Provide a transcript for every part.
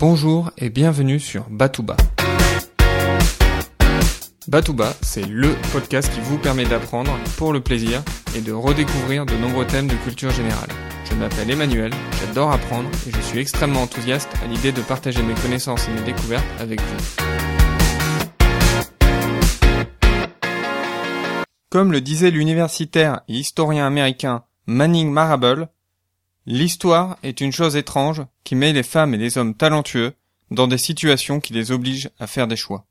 Bonjour et bienvenue sur Batouba. Batouba, c'est LE podcast qui vous permet d'apprendre pour le plaisir et de redécouvrir de nombreux thèmes de culture générale. Je m'appelle Emmanuel, j'adore apprendre et je suis extrêmement enthousiaste à l'idée de partager mes connaissances et mes découvertes avec vous. Comme le disait l'universitaire et historien américain Manning Marable, L'histoire est une chose étrange qui met les femmes et les hommes talentueux dans des situations qui les obligent à faire des choix.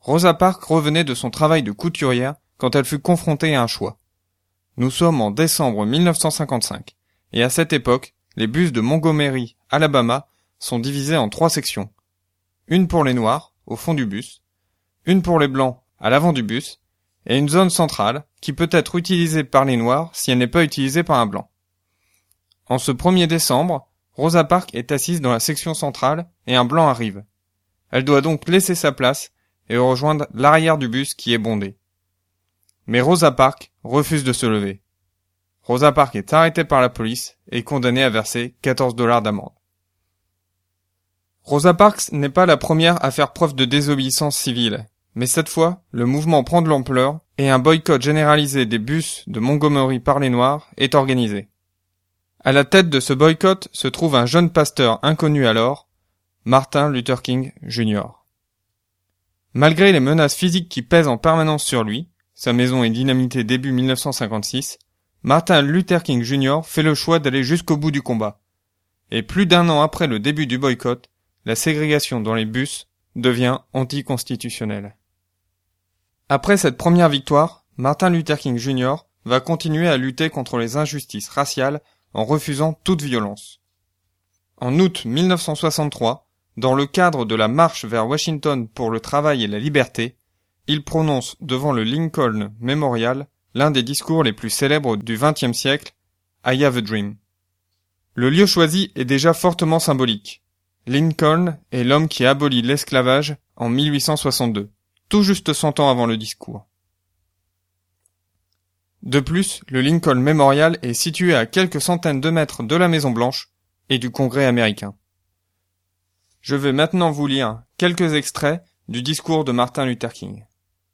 Rosa Parks revenait de son travail de couturière quand elle fut confrontée à un choix. Nous sommes en décembre 1955, et à cette époque, les bus de Montgomery, Alabama, sont divisés en trois sections. Une pour les noirs, au fond du bus, une pour les blancs, à l'avant du bus, et une zone centrale, qui peut être utilisée par les noirs si elle n'est pas utilisée par un blanc. En ce 1er décembre, Rosa Parks est assise dans la section centrale et un blanc arrive. Elle doit donc laisser sa place et rejoindre l'arrière du bus qui est bondé. Mais Rosa Parks refuse de se lever. Rosa Parks est arrêtée par la police et condamnée à verser 14 dollars d'amende. Rosa Parks n'est pas la première à faire preuve de désobéissance civile, mais cette fois, le mouvement prend de l'ampleur et un boycott généralisé des bus de Montgomery par les Noirs est organisé. À la tête de ce boycott se trouve un jeune pasteur inconnu alors, Martin Luther King Jr. Malgré les menaces physiques qui pèsent en permanence sur lui, sa maison est dynamitée début 1956, Martin Luther King Jr. fait le choix d'aller jusqu'au bout du combat. Et plus d'un an après le début du boycott, la ségrégation dans les bus devient anticonstitutionnelle. Après cette première victoire, Martin Luther King Jr. va continuer à lutter contre les injustices raciales en refusant toute violence. En août 1963, dans le cadre de la marche vers Washington pour le travail et la liberté, il prononce devant le Lincoln Memorial l'un des discours les plus célèbres du XXe siècle, I Have a Dream. Le lieu choisi est déjà fortement symbolique. Lincoln est l'homme qui abolit l'esclavage en 1862, tout juste cent ans avant le discours. De plus, le Lincoln Memorial est situé à quelques centaines de mètres de la Maison Blanche et du Congrès américain. Je vais maintenant vous lire quelques extraits du discours de Martin Luther King.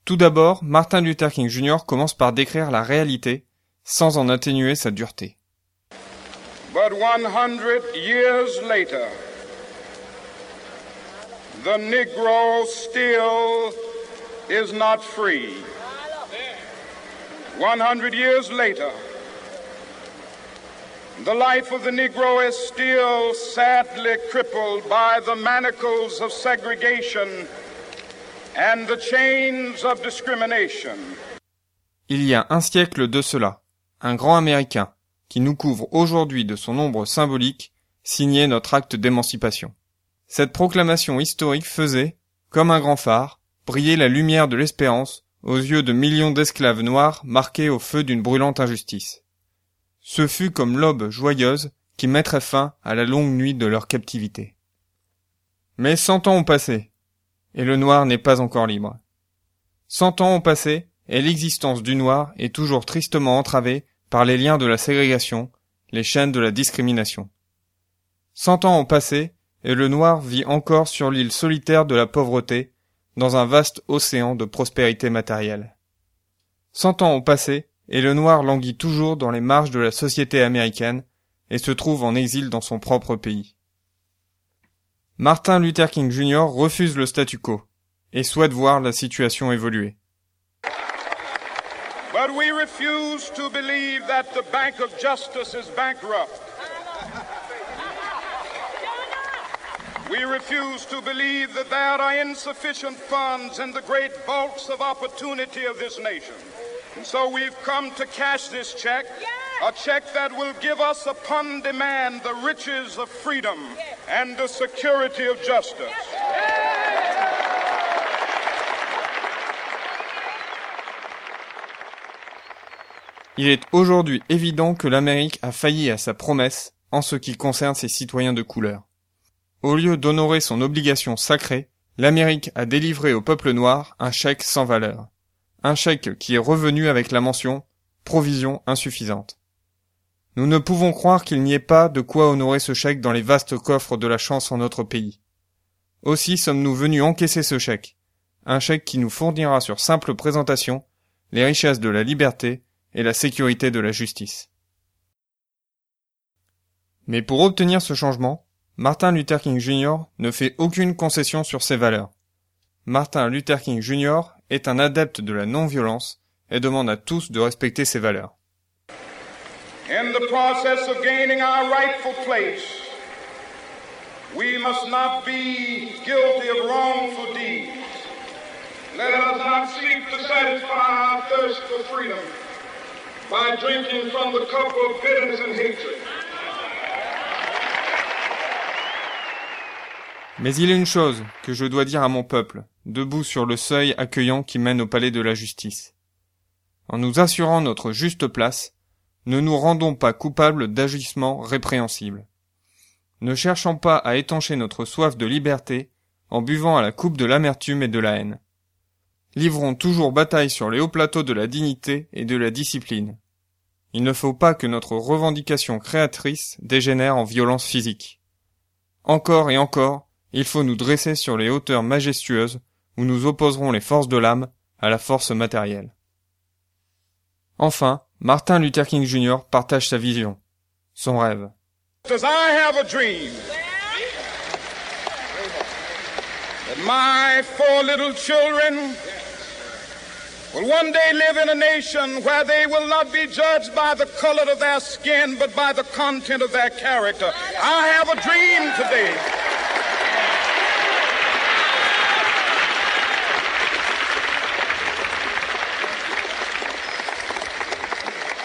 Tout d'abord, Martin Luther King Jr. commence par décrire la réalité sans en atténuer sa dureté. But 100 years later, the Negro still is not free. 100 years later, the life of the Negro is still sadly crippled by the manacles of segregation and the chains of discrimination. Il y a un siècle de cela, un grand Américain, qui nous couvre aujourd'hui de son ombre symbolique, signait notre acte d'émancipation. Cette proclamation historique faisait, comme un grand phare, briller la lumière de l'espérance aux yeux de millions d'esclaves noirs marqués au feu d'une brûlante injustice. Ce fut comme l'aube joyeuse qui mettrait fin à la longue nuit de leur captivité. Mais cent ans ont passé, et le noir n'est pas encore libre. Cent ans ont passé, et l'existence du noir est toujours tristement entravée par les liens de la ségrégation, les chaînes de la discrimination. Cent ans ont passé, et le noir vit encore sur l'île solitaire de la pauvreté, dans un vaste océan de prospérité matérielle. Cent ans ont passé, et le noir languit toujours dans les marges de la société américaine et se trouve en exil dans son propre pays. Martin Luther King Jr. refuse le statu quo et souhaite voir la situation évoluer. But we refuse to believe that the Bank of Justice is bankrupt. We refuse to believe that there are insufficient funds in the great vaults of opportunity of this nation. And so we've come to cash this check, a check that will give us upon demand the riches of freedom and the security of justice. Il est aujourd'hui évident que l'Amérique a failli à sa promesse en ce qui concerne ses citoyens de couleur. Au lieu d'honorer son obligation sacrée, l'Amérique a délivré au peuple noir un chèque sans valeur. Un chèque qui est revenu avec la mention provision insuffisante. Nous ne pouvons croire qu'il n'y ait pas de quoi honorer ce chèque dans les vastes coffres de la chance en notre pays. Aussi sommes-nous venus encaisser ce chèque, un chèque qui nous fournira sur simple présentation les richesses de la liberté et la sécurité de la justice. Mais pour obtenir ce changement, Martin Luther King Jr. ne fait aucune concession sur ses valeurs. Martin Luther King Jr. est un adepte de la non-violence et demande à tous de respecter ses valeurs. In the process of gaining our rightful place, we must not be guilty of wrongful deeds. Let us not seek to satisfy our thirst for freedom by drinking from the cup of bitterness and hatred. Mais il est une chose que je dois dire à mon peuple, debout sur le seuil accueillant qui mène au palais de la justice. En nous assurant notre juste place, ne nous rendons pas coupables d'agissements répréhensibles. Ne cherchons pas à étancher notre soif de liberté en buvant à la coupe de l'amertume et de la haine. Livrons toujours bataille sur les hauts plateaux de la dignité et de la discipline. Il ne faut pas que notre revendication créatrice dégénère en violence physique. Encore et encore, il faut nous dresser sur les hauteurs majestueuses où nous opposerons les forces de l'âme à la force matérielle. Enfin, Martin Luther King Jr. partage sa vision, son rêve. I have a dream that my four little children will one day live in a nation where they will not be judged by the color of their skin, but by the content of their character. I have a dream today.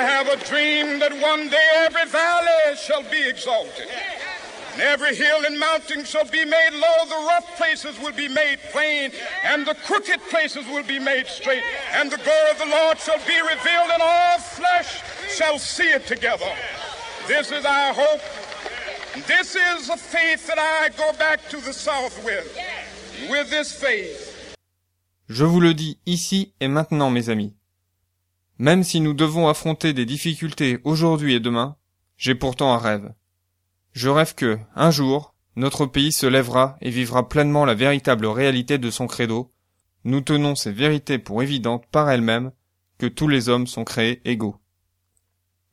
have a dream that one day every valley shall be exalted. And every hill and mountain shall be made low, the rough places will be made plain, and the crooked places will be made straight. And the glory of the Lord shall be revealed, and all flesh shall see it together. This is our hope. This is the faith that I go back to the South with. With this faith. Je vous le dis ici et maintenant, mes amis. Même si nous devons affronter des difficultés aujourd'hui et demain, j'ai pourtant un rêve. Je rêve que, un jour, notre pays se lèvera et vivra pleinement la véritable réalité de son credo. Nous tenons ces vérités pour évidentes par elles-mêmes, que tous les hommes sont créés égaux.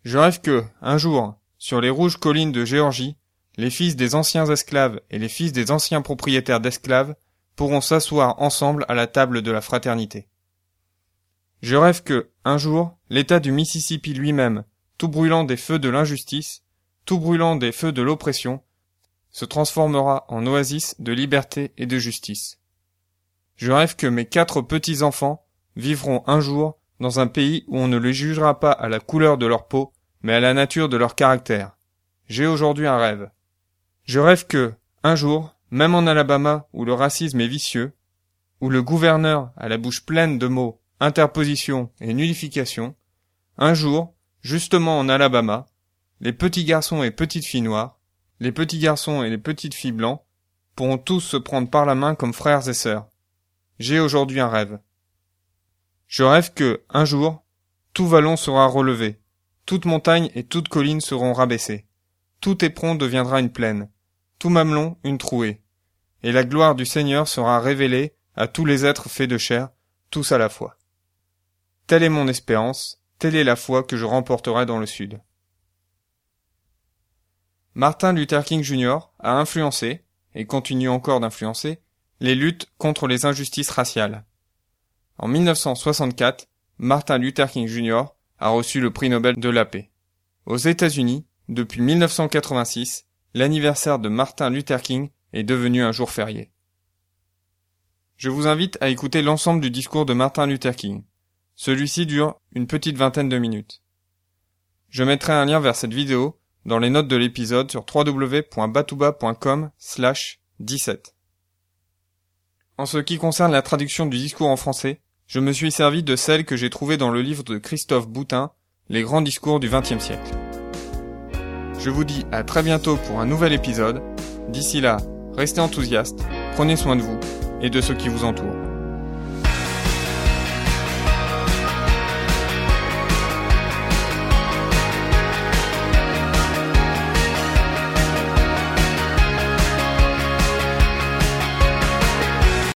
Je rêve que, un jour, sur les rouges collines de Géorgie, les fils des anciens esclaves et les fils des anciens propriétaires d'esclaves pourront s'asseoir ensemble à la table de la fraternité. Je rêve que, un jour, l'État du Mississippi lui-même, tout brûlant des feux de l'injustice, tout brûlant des feux de l'oppression, se transformera en oasis de liberté et de justice. Je rêve que mes quatre petits-enfants vivront un jour dans un pays où on ne les jugera pas à la couleur de leur peau, mais à la nature de leur caractère. J'ai aujourd'hui un rêve. Je rêve que, un jour, même en Alabama où le racisme est vicieux, où le gouverneur a la bouche pleine de mots interposition et nullification, un jour, justement en Alabama, les petits garçons et petites filles noires, les petits garçons et les petites filles blancs, pourront tous se prendre par la main comme frères et sœurs. J'ai aujourd'hui un rêve. Je rêve que, un jour, tout vallon sera relevé, toute montagne et toute colline seront rabaissées, tout éperon deviendra une plaine, tout mamelon une trouée, et la gloire du Seigneur sera révélée à tous les êtres faits de chair, tous à la fois. Telle est mon espérance, telle est la foi que je remporterai dans le Sud. Martin Luther King Jr. a influencé, et continue encore d'influencer, les luttes contre les injustices raciales. En 1964, Martin Luther King Jr. a reçu le prix Nobel de la paix. Aux États-Unis, depuis 1986, l'anniversaire de Martin Luther King est devenu un jour férié. Je vous invite à écouter l'ensemble du discours de Martin Luther King. Celui-ci dure une petite vingtaine de minutes. Je mettrai un lien vers cette vidéo dans les notes de l'épisode sur www.batouba.com slash 17. En ce qui concerne la traduction du discours en français, je me suis servi de celle que j'ai trouvée dans le livre de Christophe Boutin, Les grands discours du XXe siècle. Je vous dis à très bientôt pour un nouvel épisode. D'ici là, restez enthousiastes, prenez soin de vous et de ceux qui vous entourent.